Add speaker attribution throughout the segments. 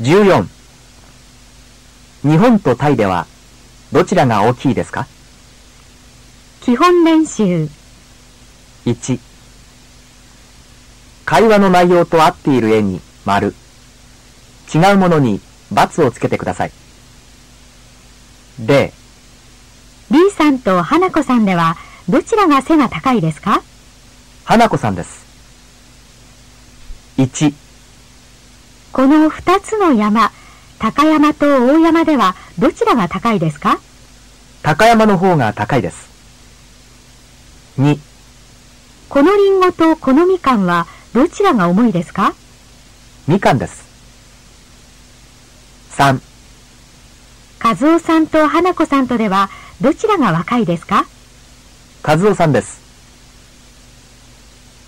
Speaker 1: 14日本とタイではどちらが大きいですか？
Speaker 2: 基本練習。
Speaker 1: 1会話の内容と合っている絵に丸。違うものに×をつけてください。0
Speaker 2: B さんと花子さんではどちらが背が高いですか？
Speaker 1: 花子さんです。1
Speaker 2: この二つの山、高山と大山ではどちらが高いですか？
Speaker 1: 高山の方が高いです。2
Speaker 2: このリンゴとこのみかんはどちらが重いですか？
Speaker 1: みかんです。3
Speaker 2: 和夫さんと花子さんとではどちらが若いですか？
Speaker 1: 和夫さんです。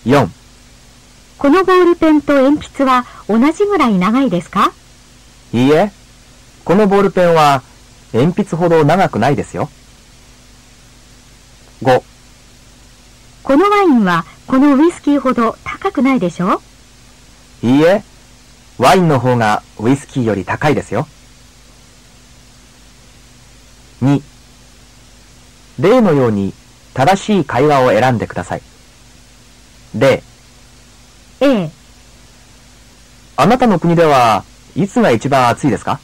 Speaker 1: 4
Speaker 2: このボールペンと鉛筆は同じぐらい長いですか？
Speaker 1: いいえ。このボールペンは鉛筆ほど長くないですよ。5
Speaker 2: このワインはこのウイスキーほど高くないでしょ？
Speaker 1: いいえ。ワインの方がウイスキーより高いですよ。2例のように正しい会話を選んでください。例
Speaker 2: A、
Speaker 1: あなたの国ではいつが一番暑いですか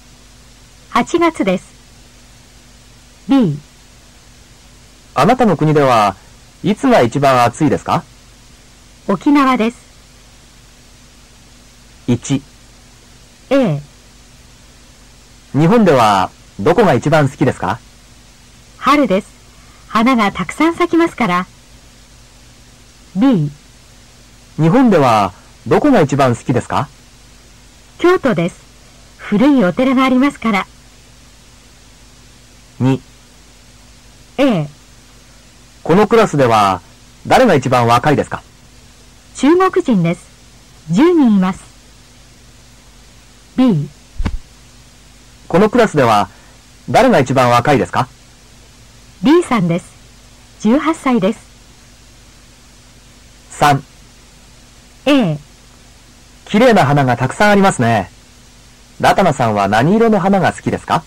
Speaker 2: ？8月です。B、
Speaker 1: あなたの国ではいつが一番暑いですか？
Speaker 2: 沖縄です。
Speaker 1: 1
Speaker 2: A、
Speaker 1: 日本ではどこが一番好きですか？
Speaker 2: 春です。花がたくさん咲きますから。B、
Speaker 1: 日本ではどこが一番好きですか？
Speaker 2: 京都です。古いお寺がありますから。
Speaker 1: 2
Speaker 2: A、
Speaker 1: このクラスでは誰が一番若いですか？
Speaker 2: 中国人です。10人います。B、
Speaker 1: このクラスでは誰が一番若いですか
Speaker 2: ？B さんです。18歳です。
Speaker 1: 3
Speaker 2: A、
Speaker 1: 綺麗な花がたくさんありますね。ラタナさんは何色の花が好きですか？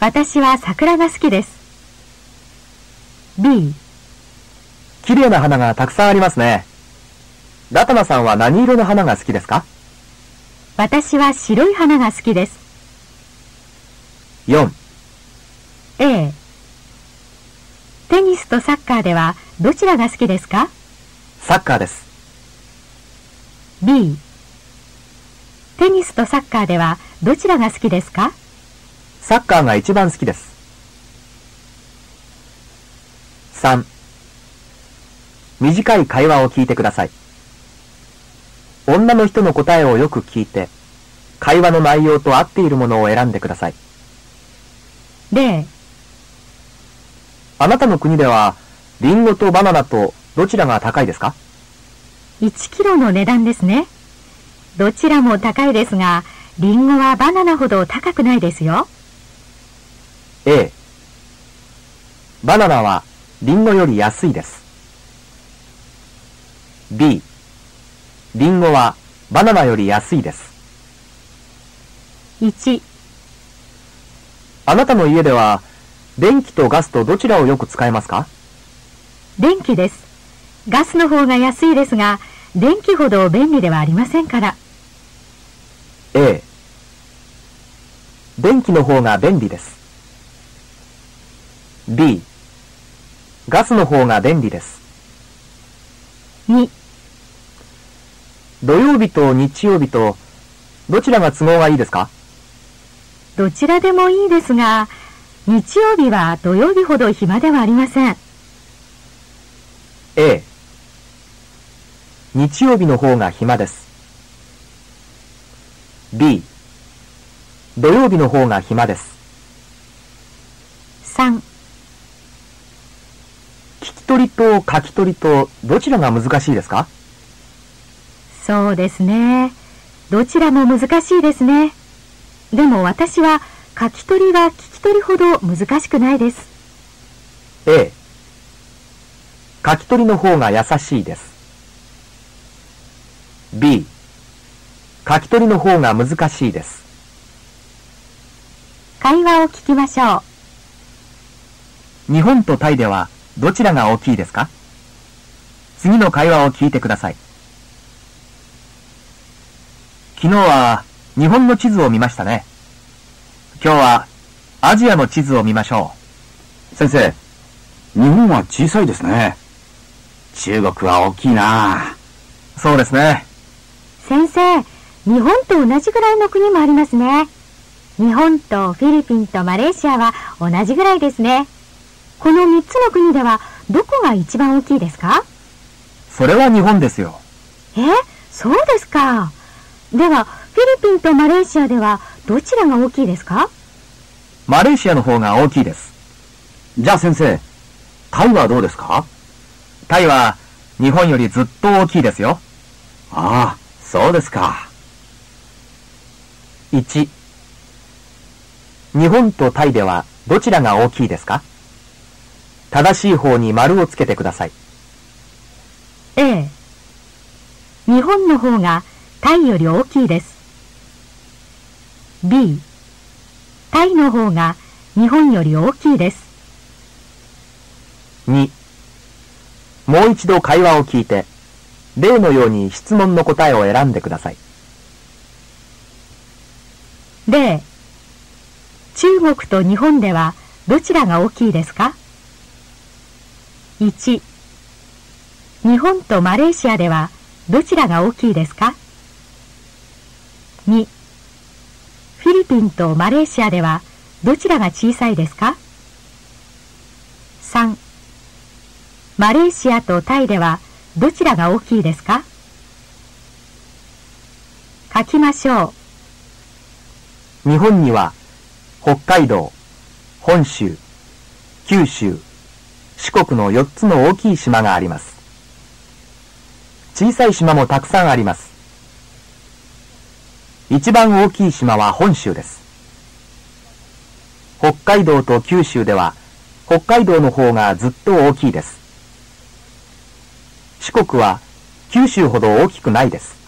Speaker 2: 私は桜が好きです。B、
Speaker 1: 綺麗な花がたくさんありますね。ラタナさんは何色の花が好きですか？
Speaker 2: 私は白い花が好きです。
Speaker 1: 4
Speaker 2: A、テニスとサッカーではどちらが好きですか？
Speaker 1: サッカーです
Speaker 2: B、テニスとサッカーではどちらが好きですか？
Speaker 1: サッカーが一番好きです。3短い会話を聞いてください。女の人の答えをよく聞いて会話の内容と合っているものを選んでください
Speaker 2: ?0、
Speaker 1: あなたの国ではリンゴとバナナとどちらが高いですか？
Speaker 2: 1キロの値段ですね。どちらも高いですが、リンゴはバナナほど高くないですよ。
Speaker 1: A バナナはリンゴより安いです B リンゴはバナナより安いです
Speaker 2: 1、
Speaker 1: あなたの家では電気とガスとどちらをよく使いますか？
Speaker 2: 電気です。ガスの方が安いですが、電気ほど便利ではありませんから。
Speaker 1: A 電気の方が便利です。B ガスの方が便利です。
Speaker 2: 2、
Speaker 1: 土曜日と日曜日とどちらが都合がいいですか？
Speaker 2: どちらでもいいですが、日曜日は土曜日ほど暇ではありません。
Speaker 1: A 日曜日の方が暇です B 土曜日の方が暇です
Speaker 2: 3、
Speaker 1: 聞き取りと書き取りとどちらが難しいですか？
Speaker 2: そうですね。どちらも難しいですね。でも私は書き取りは聞き取りほど難しくないです。
Speaker 1: A 書き取りの方が優しいです B 書き取りの方が難しいです
Speaker 2: 話を聞きましょ
Speaker 1: う。日本とタイではどちらが大きいですか？次の会話を聞いてください。昨日は日本の地図を見ましたね。今日はアジアの地図を見ましょ
Speaker 3: う。先生、日本は小さいですね。中国は大きいな
Speaker 1: そうですね。
Speaker 2: 先生、日本と同じぐらいの国もありますね。日本とフィリピンとマレーシアは同じぐらいですね。この3つの国ではどこが一番大きいですか？
Speaker 1: それは日本ですよ。
Speaker 2: え？そうですか。では、フィリピンとマレーシアではどちらが大きいですか？
Speaker 1: マレーシアの方が大きいです。
Speaker 3: じゃあ先生、タイはどうですか？
Speaker 1: タイは日本よりずっと大きいですよ。
Speaker 3: ああ、そうですか。
Speaker 1: 1日本とタイではどちらが大きいですか？正しい方に丸をつけてください。
Speaker 2: A 日本の方がタイより大きいです。B タイの方が日本より大きいです。
Speaker 1: 2もう一度会話を聞いて、例のように質問の答えを選んでください。
Speaker 2: 例中国と日本ではどちらが大きいですか ?1 日本とマレーシアではどちらが大きいですか ?2 フィリピンとマレーシアではどちらが小さいですか ?3 マレーシアとタイではどちらが大きいですか？書きましょ
Speaker 1: う。日本には北海道、本州、九州、四国の4つの大きい島があります。小さい島もたくさんあります。一番大きい島は本州です。北海道と九州では北海道の方がずっと大きいです。四国は九州ほど大きくないです。